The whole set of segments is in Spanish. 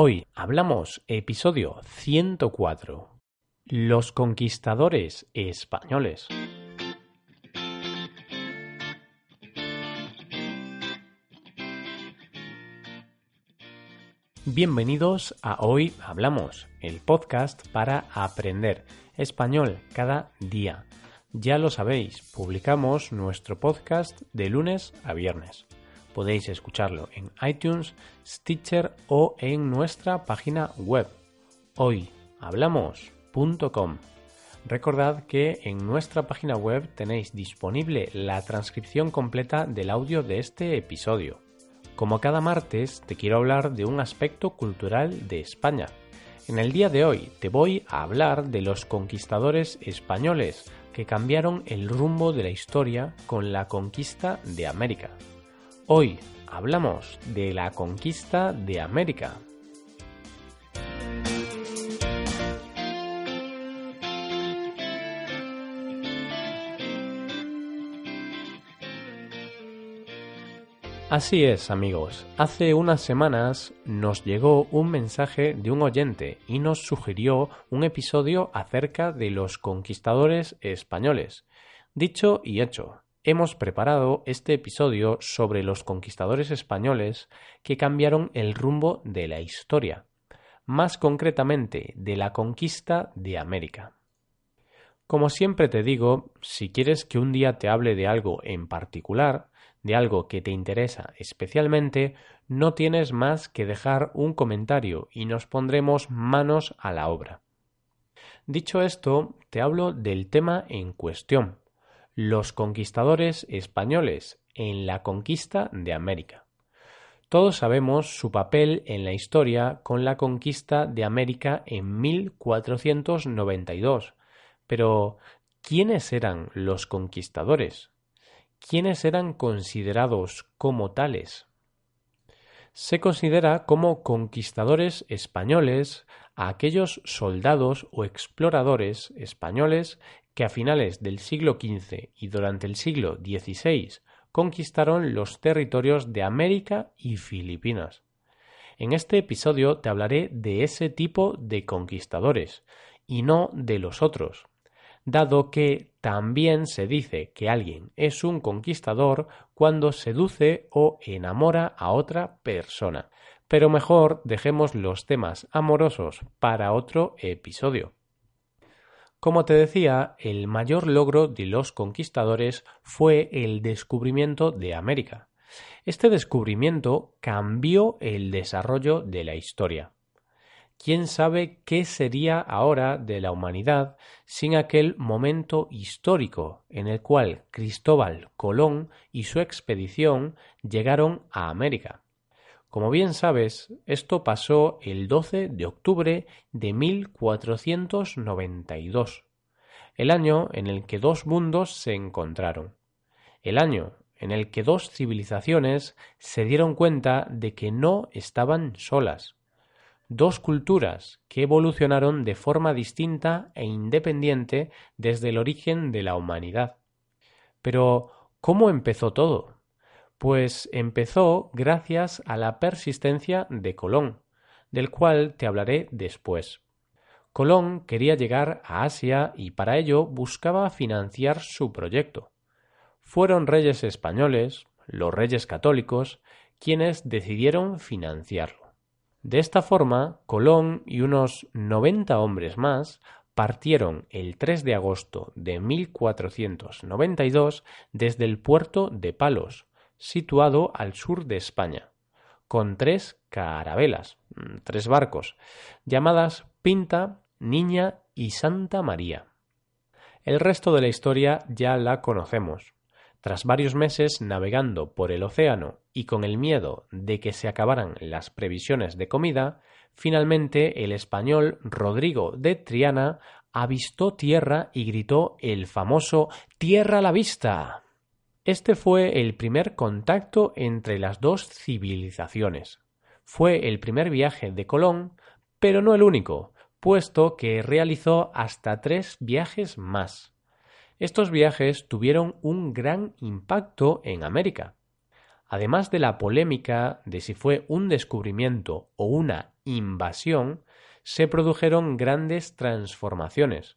Hoy hablamos episodio 104. Los conquistadores españoles. Bienvenidos a Hoy Hablamos, el podcast para aprender español cada día. Ya lo sabéis, publicamos nuestro podcast de lunes a viernes. Podéis escucharlo en iTunes, Stitcher o en nuestra página web hoyhablamos.com. Recordad que en nuestra página web tenéis disponible la transcripción completa del audio de este episodio. Como cada martes te quiero hablar de un aspecto cultural de España. En el día de hoy te voy a hablar de los conquistadores españoles que cambiaron el rumbo de la historia con la conquista de América. Hoy hablamos de la conquista de América. Así es, amigos. Hace unas semanas nos llegó un mensaje de un oyente y nos sugirió un episodio acerca de los conquistadores españoles. Dicho y hecho, hemos preparado este episodio sobre los conquistadores españoles que cambiaron el rumbo de la historia, más concretamente de la conquista de América. Como siempre te digo, si quieres que un día te hable de algo en particular, de algo que te interesa especialmente, no tienes más que dejar un comentario y nos pondremos manos a la obra. Dicho esto, te hablo del tema en cuestión, los conquistadores españoles en la conquista de América. Todos sabemos su papel en la historia con la conquista de América en 1492. Pero, ¿quiénes eran los conquistadores? ¿Quiénes eran considerados como tales? Se considera como conquistadores españoles a aquellos soldados o exploradores españoles que a finales del siglo XV y durante el siglo XVI conquistaron los territorios de América y Filipinas. En este episodio te hablaré de ese tipo de conquistadores y no de los otros, dado que también se dice que alguien es un conquistador cuando seduce o enamora a otra persona. Pero mejor dejemos los temas amorosos para otro episodio. Como te decía, el mayor logro de los conquistadores fue el descubrimiento de América. Este descubrimiento cambió el desarrollo de la historia. ¿Quién sabe qué sería ahora de la humanidad sin aquel momento histórico en el cual Cristóbal Colón y su expedición llegaron a América? Como bien sabes, esto pasó el 12 de octubre de 1492, el año en el que dos mundos se encontraron, el año en el que dos civilizaciones se dieron cuenta de que no estaban solas, dos culturas que evolucionaron de forma distinta e independiente desde el origen de la humanidad. Pero, ¿cómo empezó todo? Pues empezó gracias a la persistencia de Colón, del cual te hablaré después. Colón quería llegar a Asia y para ello buscaba financiar su proyecto. Fueron reyes españoles, los reyes católicos, quienes decidieron financiarlo. De esta forma, Colón y unos noventa hombres más partieron el 3 de agosto de 1492 desde el puerto de Palos, situado al sur de España, con tres carabelas, mm, tres barcos, llamadas Pinta, Niña y Santa María. El resto de la historia ya la conocemos. Tras varios meses navegando por el océano y con el miedo de que se acabaran las previsiones de comida, finalmente el español Rodrigo de Triana avistó tierra y gritó el famoso Tierra a la vista. Este fue el primer contacto entre las dos civilizaciones. Fue el primer viaje de Colón, pero no el único, puesto que realizó hasta tres viajes más. Estos viajes tuvieron un gran impacto en América. Además de la polémica de si fue un descubrimiento o una invasión se produjeron grandes transformaciones.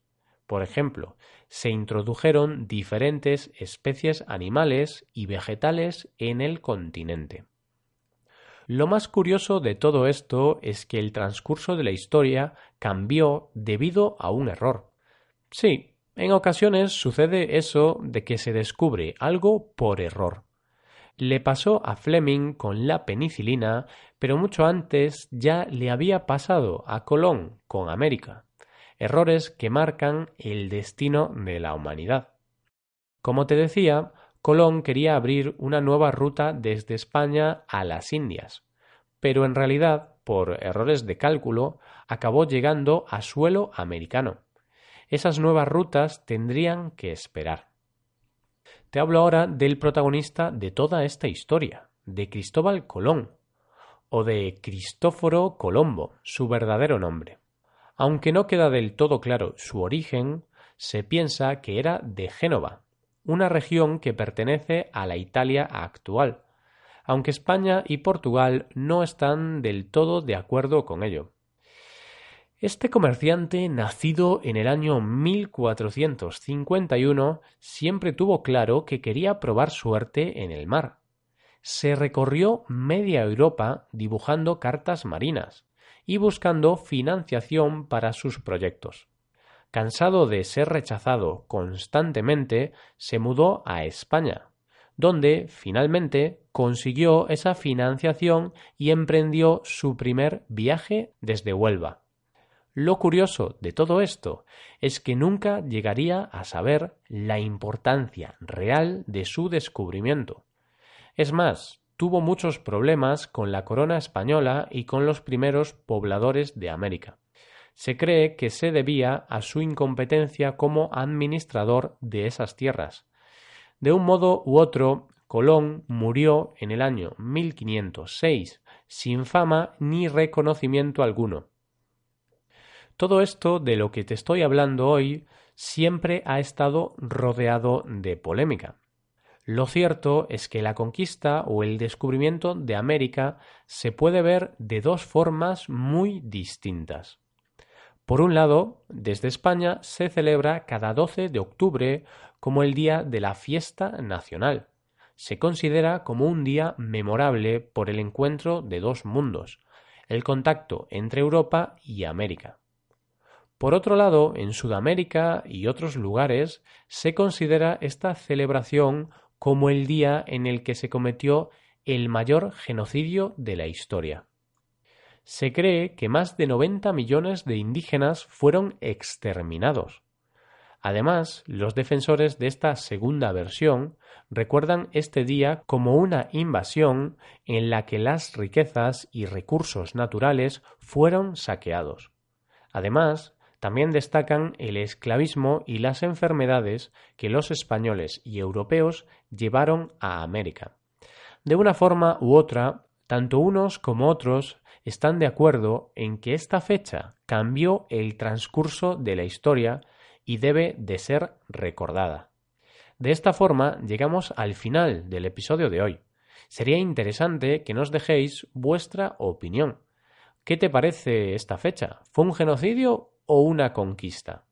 Por ejemplo, se introdujeron diferentes especies animales y vegetales en el continente. Lo más curioso de todo esto es que el transcurso de la historia cambió debido a un error. Sí, en ocasiones sucede eso de que se descubre algo por error. Le pasó a Fleming con la penicilina, pero mucho antes ya le había pasado a Colón con América. Errores que marcan el destino de la humanidad. Como te decía, Colón quería abrir una nueva ruta desde España a las Indias, pero en realidad, por errores de cálculo, acabó llegando a suelo americano. Esas nuevas rutas tendrían que esperar. Te hablo ahora del protagonista de toda esta historia, de Cristóbal Colón, o de Cristóforo Colombo, su verdadero nombre. Aunque no queda del todo claro su origen, se piensa que era de Génova, una región que pertenece a la Italia actual, aunque España y Portugal no están del todo de acuerdo con ello. Este comerciante, nacido en el año 1451, siempre tuvo claro que quería probar suerte en el mar. Se recorrió media Europa dibujando cartas marinas y buscando financiación para sus proyectos. Cansado de ser rechazado constantemente, se mudó a España, donde finalmente consiguió esa financiación y emprendió su primer viaje desde Huelva. Lo curioso de todo esto es que nunca llegaría a saber la importancia real de su descubrimiento. Es más, tuvo muchos problemas con la corona española y con los primeros pobladores de América se cree que se debía a su incompetencia como administrador de esas tierras. De un modo u otro, Colón murió en el año 1506, sin fama ni reconocimiento alguno. Todo esto de lo que te estoy hablando hoy siempre ha estado rodeado de polémica. Lo cierto es que la conquista o el descubrimiento de América se puede ver de dos formas muy distintas. Por un lado, desde España se celebra cada 12 de octubre como el Día de la Fiesta Nacional. Se considera como un día memorable por el encuentro de dos mundos, el contacto entre Europa y América. Por otro lado, en Sudamérica y otros lugares se considera esta celebración como el día en el que se cometió el mayor genocidio de la historia se cree que más de 90 millones de indígenas fueron exterminados. Además, los defensores de esta segunda versión recuerdan este día como una invasión en la que las riquezas y recursos naturales fueron saqueados. Además, también destacan el esclavismo y las enfermedades que los españoles y europeos llevaron a América. De una forma u otra, tanto unos como otros están de acuerdo en que esta fecha cambió el transcurso de la historia y debe de ser recordada. De esta forma llegamos al final del episodio de hoy. Sería interesante que nos dejéis vuestra opinión. ¿Qué te parece esta fecha? ¿Fue un genocidio una conquista?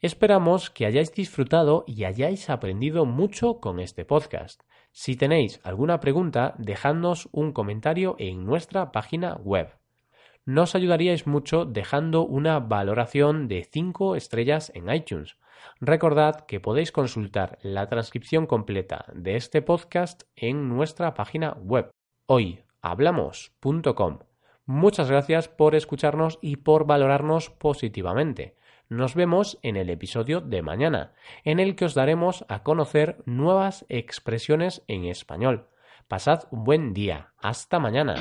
Esperamos que hayáis disfrutado y hayáis aprendido mucho con este podcast. Si tenéis alguna pregunta, dejadnos un comentario en nuestra página web. Nos ayudaríais mucho dejando una valoración de 5 estrellas en iTunes. Recordad que podéis consultar la transcripción completa de este podcast en nuestra página web hoyhablamos.com. Muchas gracias por escucharnos y por valorarnos positivamente. Nos vemos en el episodio de mañana, en el que os daremos a conocer nuevas expresiones en español. Pasad un buen día. Hasta mañana.